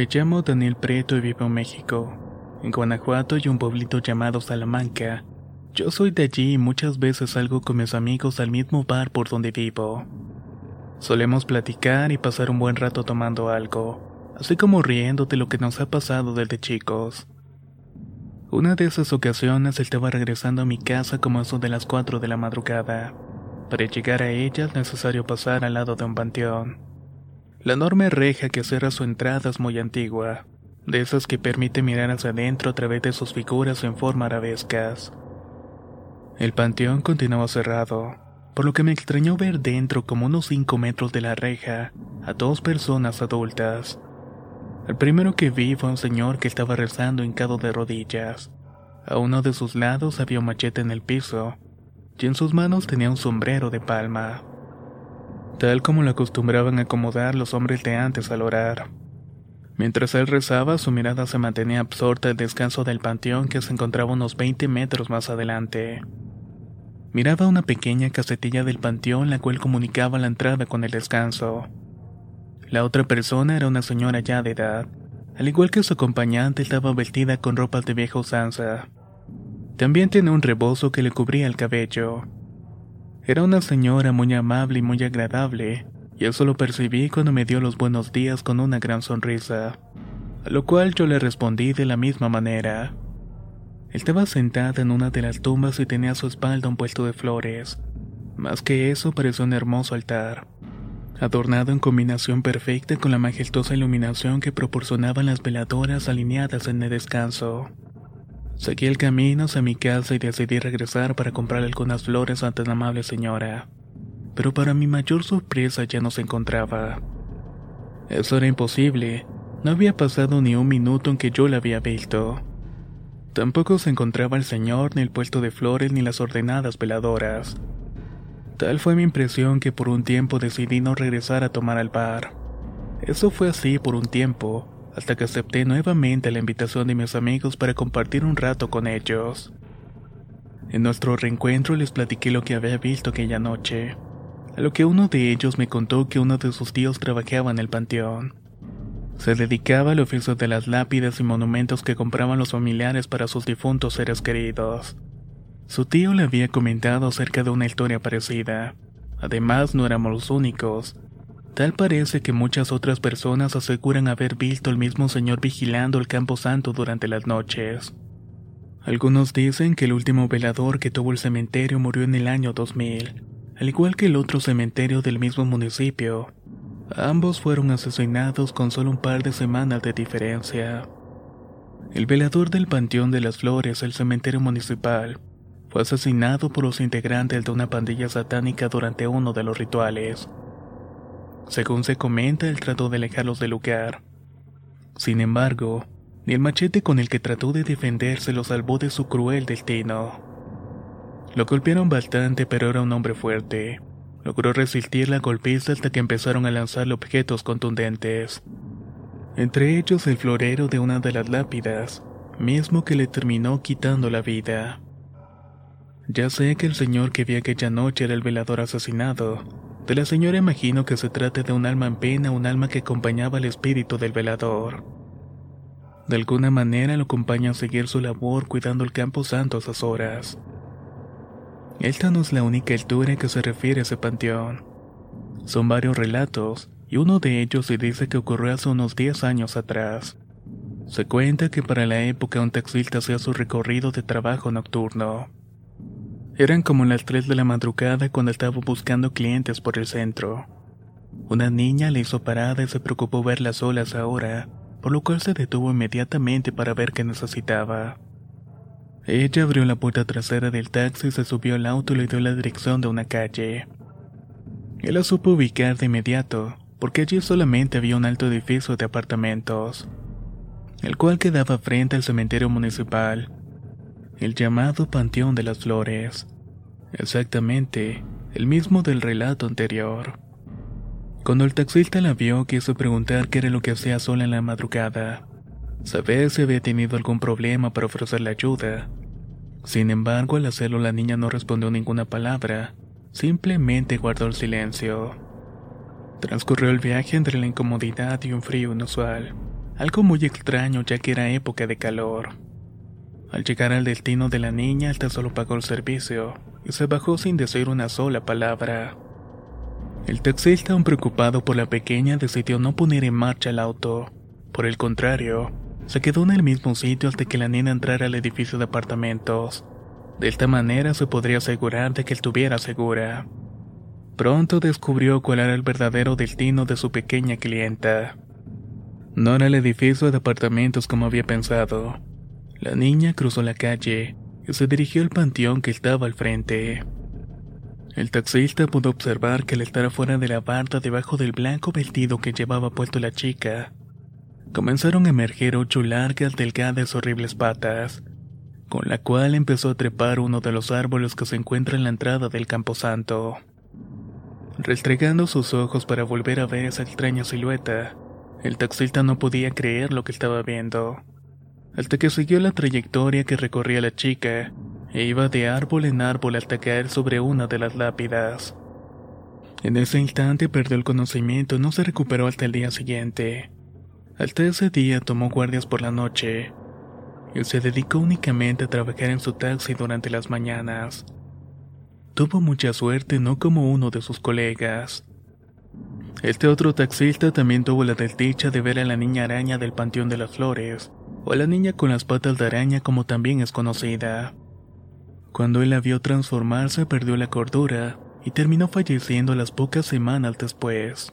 Me llamo Daniel Preto y vivo en México. En Guanajuato hay un pueblito llamado Salamanca. Yo soy de allí y muchas veces salgo con mis amigos al mismo bar por donde vivo. Solemos platicar y pasar un buen rato tomando algo, así como riendo de lo que nos ha pasado desde chicos. Una de esas ocasiones estaba regresando a mi casa como eso de las 4 de la madrugada. Para llegar a ella es necesario pasar al lado de un panteón. La enorme reja que cierra su entrada es muy antigua, de esas que permite mirar hacia adentro a través de sus figuras en forma arabescas. El panteón continuaba cerrado, por lo que me extrañó ver dentro como unos 5 metros de la reja a dos personas adultas. El primero que vi fue un señor que estaba rezando hincado de rodillas. A uno de sus lados había un machete en el piso, y en sus manos tenía un sombrero de palma tal como lo acostumbraban acomodar los hombres de antes al orar. Mientras él rezaba, su mirada se mantenía absorta al descanso del panteón que se encontraba unos 20 metros más adelante. Miraba una pequeña casetilla del panteón la cual comunicaba la entrada con el descanso. La otra persona era una señora ya de edad, al igual que su acompañante estaba vestida con ropas de vieja usanza. También tenía un rebozo que le cubría el cabello. Era una señora muy amable y muy agradable, y eso lo percibí cuando me dio los buenos días con una gran sonrisa, a lo cual yo le respondí de la misma manera. Estaba sentada en una de las tumbas y tenía a su espalda un puesto de flores. Más que eso, parecía un hermoso altar, adornado en combinación perfecta con la majestuosa iluminación que proporcionaban las veladoras alineadas en el descanso. Seguí el camino hacia mi casa y decidí regresar para comprar algunas flores a tan amable señora. Pero para mi mayor sorpresa ya no se encontraba. Eso era imposible. No había pasado ni un minuto en que yo la había visto. Tampoco se encontraba el señor, ni el puesto de flores, ni las ordenadas veladoras. Tal fue mi impresión que por un tiempo decidí no regresar a tomar al bar. Eso fue así por un tiempo, hasta que acepté nuevamente la invitación de mis amigos para compartir un rato con ellos. En nuestro reencuentro les platiqué lo que había visto aquella noche, a lo que uno de ellos me contó que uno de sus tíos trabajaba en el panteón. Se dedicaba al oficio de las lápidas y monumentos que compraban los familiares para sus difuntos seres queridos. Su tío le había comentado acerca de una historia parecida. Además, no éramos los únicos. Tal parece que muchas otras personas aseguran haber visto al mismo señor vigilando el campo santo durante las noches. Algunos dicen que el último velador que tuvo el cementerio murió en el año 2000, al igual que el otro cementerio del mismo municipio. Ambos fueron asesinados con solo un par de semanas de diferencia. El velador del Panteón de las Flores, el cementerio municipal, fue asesinado por los integrantes de una pandilla satánica durante uno de los rituales. Según se comenta, él trató de alejarlos del lugar. Sin embargo, ni el machete con el que trató de defenderse lo salvó de su cruel destino. Lo golpearon bastante, pero era un hombre fuerte. Logró resistir la golpiza hasta que empezaron a lanzarle objetos contundentes. Entre ellos el florero de una de las lápidas, mismo que le terminó quitando la vida. Ya sé que el señor que vi aquella noche era el velador asesinado. De la señora imagino que se trata de un alma en pena, un alma que acompañaba al espíritu del velador. De alguna manera lo acompaña a seguir su labor cuidando el campo santo a esas horas. Esta no es la única altura que se refiere a ese panteón. Son varios relatos, y uno de ellos se dice que ocurrió hace unos 10 años atrás. Se cuenta que para la época un taxista hacía su recorrido de trabajo nocturno. Eran como las 3 de la madrugada cuando estaba buscando clientes por el centro. Una niña le hizo parada y se preocupó verlas solas ahora, por lo cual se detuvo inmediatamente para ver qué necesitaba. Ella abrió la puerta trasera del taxi, se subió al auto y le dio la dirección de una calle. Él la supo ubicar de inmediato, porque allí solamente había un alto edificio de apartamentos, el cual quedaba frente al cementerio municipal, el llamado Panteón de las Flores. Exactamente, el mismo del relato anterior. Cuando el taxista la vio, quiso preguntar qué era lo que hacía sola en la madrugada. Saber si había tenido algún problema para ofrecerle ayuda, sin embargo, al hacerlo la niña no respondió ninguna palabra, simplemente guardó el silencio. Transcurrió el viaje entre la incomodidad y un frío inusual, algo muy extraño ya que era época de calor. Al llegar al destino de la niña, esta solo pagó el servicio y se bajó sin decir una sola palabra. El taxista, aún preocupado por la pequeña, decidió no poner en marcha el auto. Por el contrario, se quedó en el mismo sitio hasta que la niña entrara al edificio de apartamentos. De esta manera se podría asegurar de que estuviera segura. Pronto descubrió cuál era el verdadero destino de su pequeña clienta. No era el edificio de apartamentos como había pensado. La niña cruzó la calle y se dirigió al panteón que estaba al frente. El taxista pudo observar que al estar fuera de la barda debajo del blanco vestido que llevaba puesto la chica, comenzaron a emerger ocho largas, delgadas, horribles patas, con la cual empezó a trepar uno de los árboles que se encuentra en la entrada del camposanto. Restregando sus ojos para volver a ver esa extraña silueta, el taxista no podía creer lo que estaba viendo, hasta que siguió la trayectoria que recorría la chica e iba de árbol en árbol hasta caer sobre una de las lápidas. En ese instante perdió el conocimiento y no se recuperó hasta el día siguiente. Hasta ese día tomó guardias por la noche y se dedicó únicamente a trabajar en su taxi durante las mañanas. Tuvo mucha suerte, no como uno de sus colegas. Este otro taxista también tuvo la desdicha de ver a la niña araña del Panteón de las Flores, o la niña con las patas de araña como también es conocida. Cuando él la vio transformarse perdió la cordura y terminó falleciendo las pocas semanas después.